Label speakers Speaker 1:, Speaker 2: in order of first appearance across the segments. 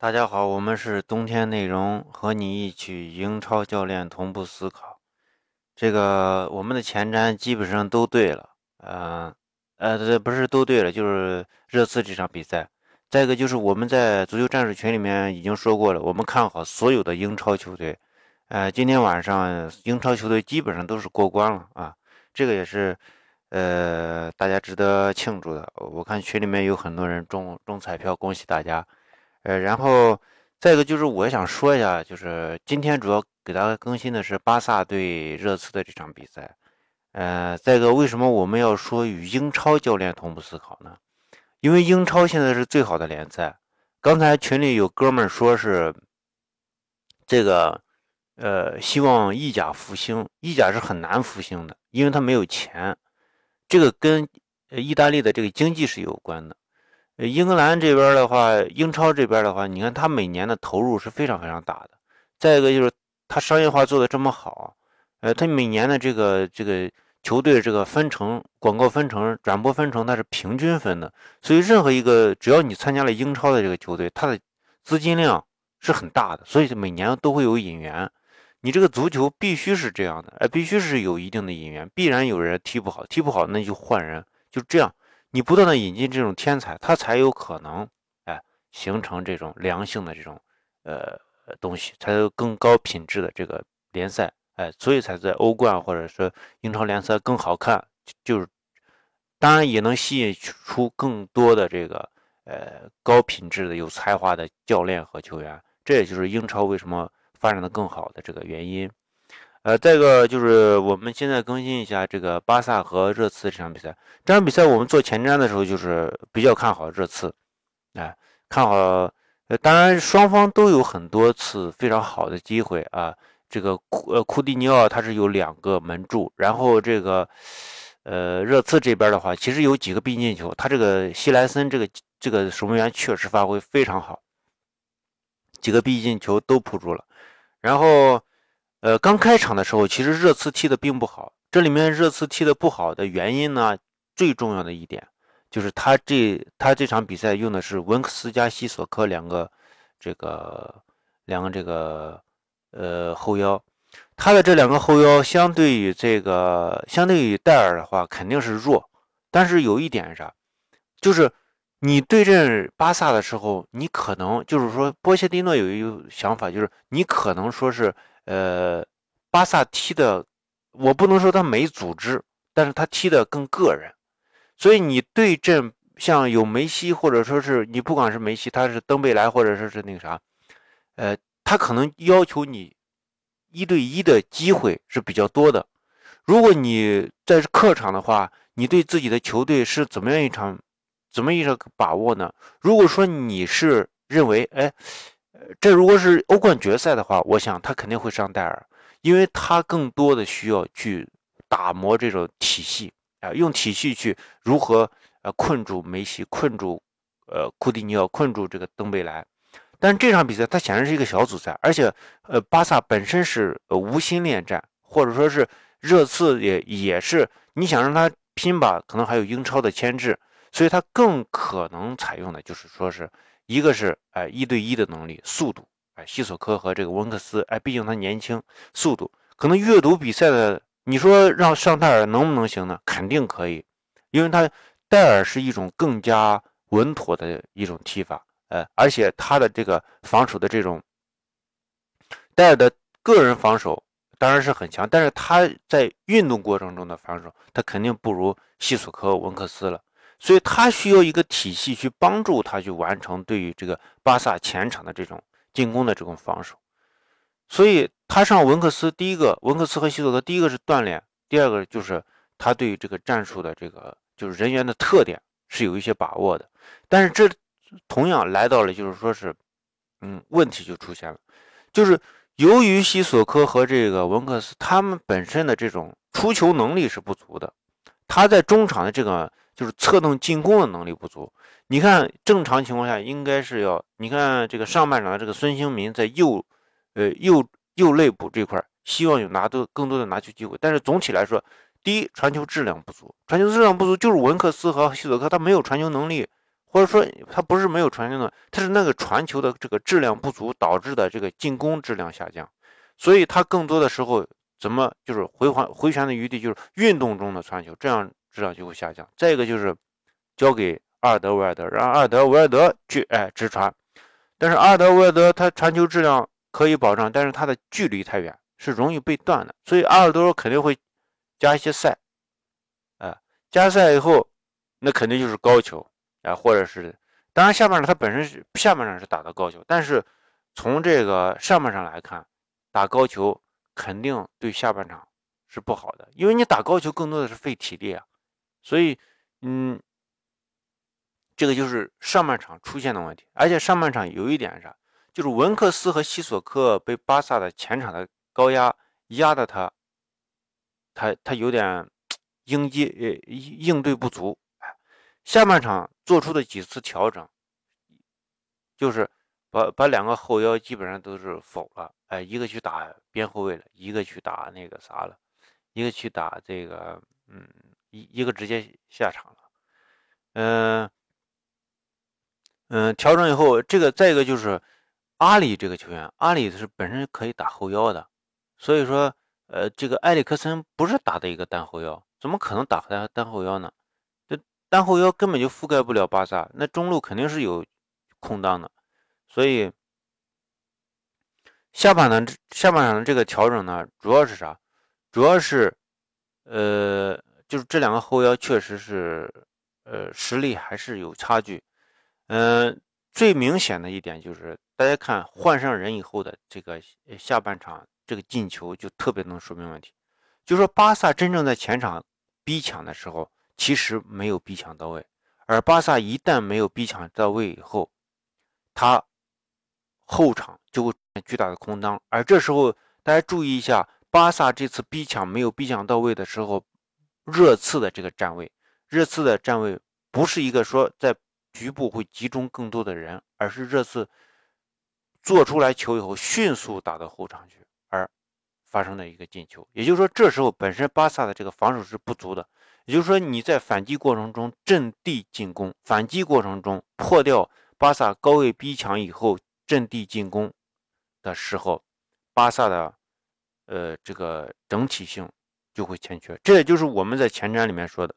Speaker 1: 大家好，我们是冬天内容，和你一起英超教练同步思考。这个我们的前瞻基本上都对了，呃呃，这不是都对了，就是热刺这场比赛。再一个就是我们在足球战术群里面已经说过了，我们看好所有的英超球队。呃，今天晚上英超球队基本上都是过关了啊，这个也是呃大家值得庆祝的。我看群里面有很多人中中彩票，恭喜大家。呃，然后再一个就是我想说一下，就是今天主要给大家更新的是巴萨对热刺的这场比赛。呃，再一个，为什么我们要说与英超教练同步思考呢？因为英超现在是最好的联赛。刚才群里有哥们说是这个，呃，希望意甲复兴，意甲是很难复兴的，因为他没有钱。这个跟意大利的这个经济是有关的。英格兰这边的话，英超这边的话，你看他每年的投入是非常非常大的。再一个就是他商业化做的这么好，呃，他每年的这个这个球队这个分成广告分成、转播分成，它是平均分的。所以任何一个只要你参加了英超的这个球队，它的资金量是很大的，所以每年都会有引援。你这个足球必须是这样的，哎，必须是有一定的引援，必然有人踢不好，踢不好那就换人，就这样。你不断的引进这种天才，他才有可能，哎，形成这种良性的这种，呃，东西，才有更高品质的这个联赛，哎，所以才在欧冠或者说英超联赛更好看，就是，当然也能吸引出更多的这个，呃，高品质的有才华的教练和球员，这也就是英超为什么发展的更好的这个原因。呃，再一个就是我们现在更新一下这个巴萨和热刺这场比赛。这场比赛我们做前瞻的时候就是比较看好热刺，哎，看好。呃，当然双方都有很多次非常好的机会啊。这个库呃库蒂尼奥他是有两个门柱，然后这个呃热刺这边的话，其实有几个必进球。他这个希莱森这个这个守门员确实发挥非常好，几个必进球都扑住了，然后。呃，刚开场的时候，其实热刺踢的并不好。这里面热刺踢的不好的原因呢，最重要的一点就是他这他这场比赛用的是文克斯加西索科两个这个两个这个呃后腰，他的这两个后腰相对于这个相对于戴尔的话肯定是弱，但是有一点是啥，就是你对阵巴萨的时候，你可能就是说波切蒂诺有一个想法，就是你可能说是。呃，巴萨踢的，我不能说他没组织，但是他踢的更个人，所以你对阵像有梅西，或者说是你不管是梅西，他是登贝莱，或者说是那个啥，呃，他可能要求你一对一的机会是比较多的。如果你在客场的话，你对自己的球队是怎么样一场，怎么一场把握呢？如果说你是认为，哎。这如果是欧冠决赛的话，我想他肯定会上戴尔，因为他更多的需要去打磨这种体系啊，用体系去如何呃困住梅西，困住呃库蒂尼奥，困住这个登贝莱。但这场比赛它显然是一个小组赛，而且呃巴萨本身是呃无心恋战，或者说是热刺也也是你想让他拼吧，可能还有英超的牵制，所以他更可能采用的就是说是。一个是哎一对一的能力、速度，哎西索科和这个温克斯，哎毕竟他年轻，速度可能阅读比赛的，你说让上戴尔能不能行呢？肯定可以，因为他戴尔是一种更加稳妥的一种踢法，哎，而且他的这个防守的这种戴尔的个人防守当然是很强，但是他在运动过程中的防守，他肯定不如西索科、温克斯了。所以他需要一个体系去帮助他去完成对于这个巴萨前场的这种进攻的这种防守。所以他上文克斯，第一个文克斯和西索科，第一个是锻炼，第二个就是他对于这个战术的这个就是人员的特点是有一些把握的。但是这同样来到了就是说是，嗯，问题就出现了，就是由于西索科和这个文克斯他们本身的这种出球能力是不足的，他在中场的这个。就是策动进攻的能力不足。你看，正常情况下应该是要，你看这个上半场的这个孙兴民在右，呃右右肋部这块，希望有拿多更多的拿球机会。但是总体来说，第一传球质量不足，传球质量不足就是文克斯和希索科他没有传球能力，或者说他不是没有传球的，他是那个传球的这个质量不足导致的这个进攻质量下降，所以他更多的时候怎么就是回环回旋的余地就是运动中的传球，这样质量就会下降。再一个就是交给阿尔德维尔德，让阿尔德维尔德去哎直传，但是阿尔德维尔德他传球质量可以保障，但是他的距离太远，是容易被断的，所以阿尔德肯定会加一些赛，啊，加赛以后那肯定就是高球。啊，或者是，当然下半场他本身是下半场是打的高球，但是从这个上半场来看，打高球肯定对下半场是不好的，因为你打高球更多的是费体力啊，所以，嗯，这个就是上半场出现的问题，而且上半场有一点啥，就是文克斯和西索科被巴萨的前场的高压压的他，他他有点应接呃应对不足。下半场做出的几次调整，就是把把两个后腰基本上都是否了，哎，一个去打边后卫了，一个去打那个啥了，一个去打这个，嗯，一一个直接下场了，嗯嗯，调整以后，这个再一个就是阿里这个球员，阿里是本身可以打后腰的，所以说，呃，这个埃里克森不是打的一个单后腰，怎么可能打单单后腰呢？这单后腰根本就覆盖不了巴萨，那中路肯定是有空档的，所以下半场下半场的这个调整呢，主要是啥？主要是，呃，就是这两个后腰确实是，呃，实力还是有差距。嗯，最明显的一点就是，大家看换上人以后的这个下半场这个进球就特别能说明问题，就说巴萨真正在前场逼抢的时候。其实没有逼抢到位，而巴萨一旦没有逼抢到位以后，他后场就会出现巨大的空当。而这时候，大家注意一下，巴萨这次逼抢没有逼抢到位的时候，热刺的这个站位，热刺的站位不是一个说在局部会集中更多的人，而是热刺做出来球以后迅速打到后场去，而发生的一个进球。也就是说，这时候本身巴萨的这个防守是不足的。也就是说，你在反击过程中阵地进攻，反击过程中破掉巴萨高位逼抢以后阵地进攻的时候，巴萨的呃这个整体性就会欠缺。这也就是我们在前瞻里面说的，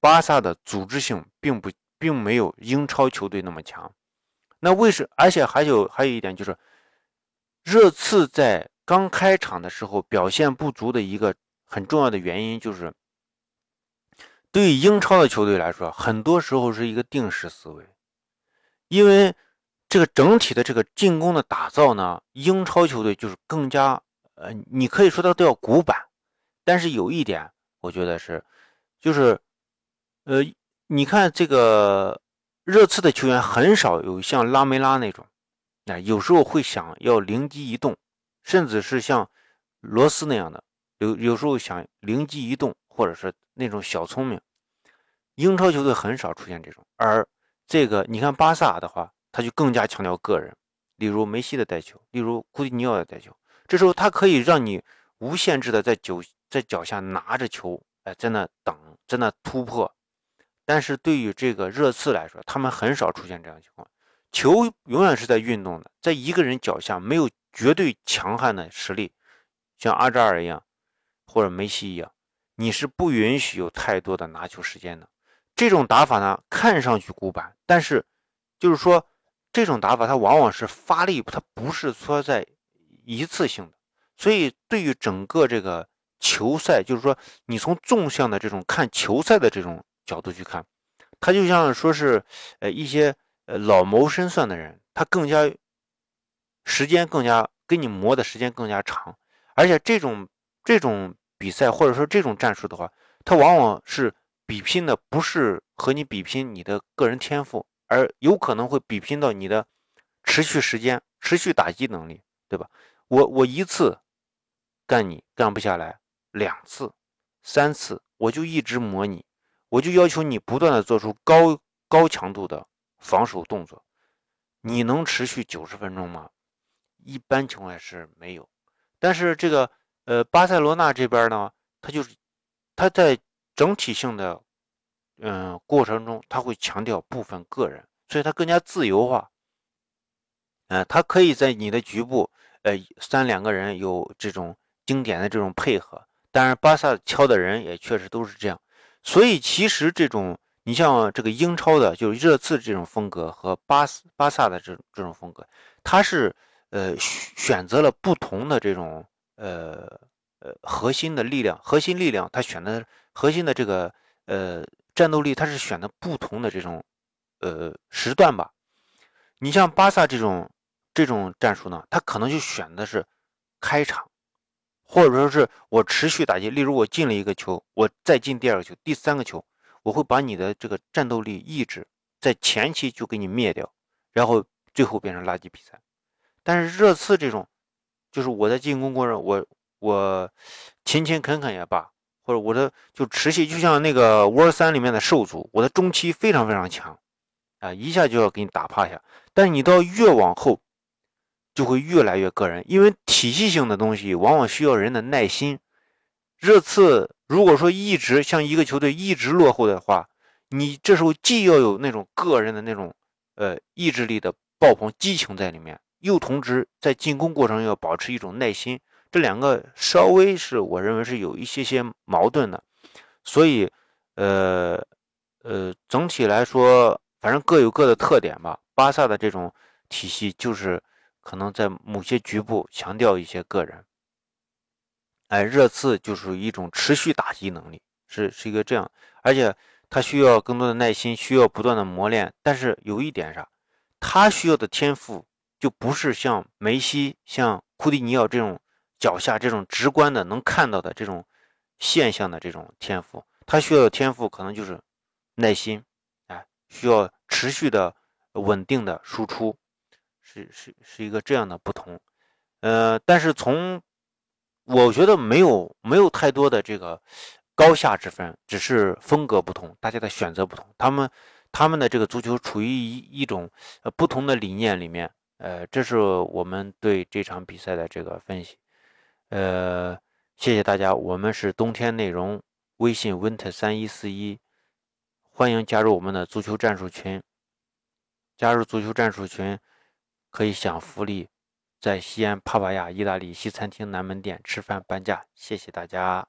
Speaker 1: 巴萨的组织性并不并没有英超球队那么强。那为什？而且还有还有一点就是，热刺在刚开场的时候表现不足的一个很重要的原因就是。对于英超的球队来说，很多时候是一个定时思维，因为这个整体的这个进攻的打造呢，英超球队就是更加，呃，你可以说它都要古板，但是有一点，我觉得是，就是，呃，你看这个热刺的球员很少有像拉梅拉那种，那有时候会想要灵机一动，甚至是像罗斯那样的，有有时候想灵机一动，或者是那种小聪明。英超球队很少出现这种，而这个你看巴萨的话，他就更加强调个人，例如梅西的带球，例如库蒂尼奥的带球，这时候他可以让你无限制的在九在脚下拿着球，哎，在那等，在那突破。但是对于这个热刺来说，他们很少出现这样情况，球永远是在运动的，在一个人脚下没有绝对强悍的实力，像阿扎尔一样，或者梅西一样，你是不允许有太多的拿球时间的。这种打法呢，看上去古板，但是就是说，这种打法它往往是发力，它不是说在一次性的。所以对于整个这个球赛，就是说你从纵向的这种看球赛的这种角度去看，他就像说是呃一些呃老谋深算的人，他更加时间更加跟你磨的时间更加长，而且这种这种比赛或者说这种战术的话，它往往是。比拼的不是和你比拼你的个人天赋，而有可能会比拼到你的持续时间、持续打击能力，对吧？我我一次干你干不下来，两次、三次，我就一直磨你，我就要求你不断的做出高高强度的防守动作。你能持续九十分钟吗？一般情况下是没有。但是这个呃，巴塞罗那这边呢，他就是他在。整体性的嗯过程中，他会强调部分个人，所以他更加自由化。呃，他可以在你的局部，呃，三两个人有这种经典的这种配合。当然，巴萨敲的人也确实都是这样。所以其实这种，你像这个英超的，就是热刺这种风格和巴巴萨的这这种风格，他是呃选择了不同的这种呃呃核心的力量，核心力量他选的核心的这个呃战斗力，他是选的不同的这种呃时段吧。你像巴萨这种。这种战术呢，他可能就选的是开场，或者说是我持续打击。例如我进了一个球，我再进第二个球、第三个球，我会把你的这个战斗力、意志在前期就给你灭掉，然后最后变成垃圾比赛。但是热刺这种，就是我在进攻过程，我我勤勤恳恳也罢，或者我的就持续，就像那个《War 三》里面的兽族，我的中期非常非常强啊，一下就要给你打趴下。但是你到越往后，就会越来越个人，因为体系性的东西往往需要人的耐心。热刺如果说一直像一个球队一直落后的话，你这时候既要有那种个人的那种呃意志力的爆棚激情在里面，又同时在进攻过程要保持一种耐心，这两个稍微是我认为是有一些些矛盾的。所以，呃呃，整体来说，反正各有各的特点吧。巴萨的这种体系就是。可能在某些局部强调一些个人，哎，热刺就属于一种持续打击能力，是是一个这样，而且他需要更多的耐心，需要不断的磨练。但是有一点啥，他需要的天赋就不是像梅西、像库蒂尼奥这种脚下这种直观的能看到的这种现象的这种天赋，他需要的天赋可能就是耐心，哎，需要持续的稳定的输出。是是是一个这样的不同，呃，但是从我觉得没有没有太多的这个高下之分，只是风格不同，大家的选择不同。他们他们的这个足球处于一一种呃不同的理念里面，呃，这是我们对这场比赛的这个分析。呃，谢谢大家，我们是冬天内容微信 winter 三一四一，欢迎加入我们的足球战术群，加入足球战术群。可以享福利，在西安帕帕亚意大利西餐厅南门店吃饭半价，谢谢大家。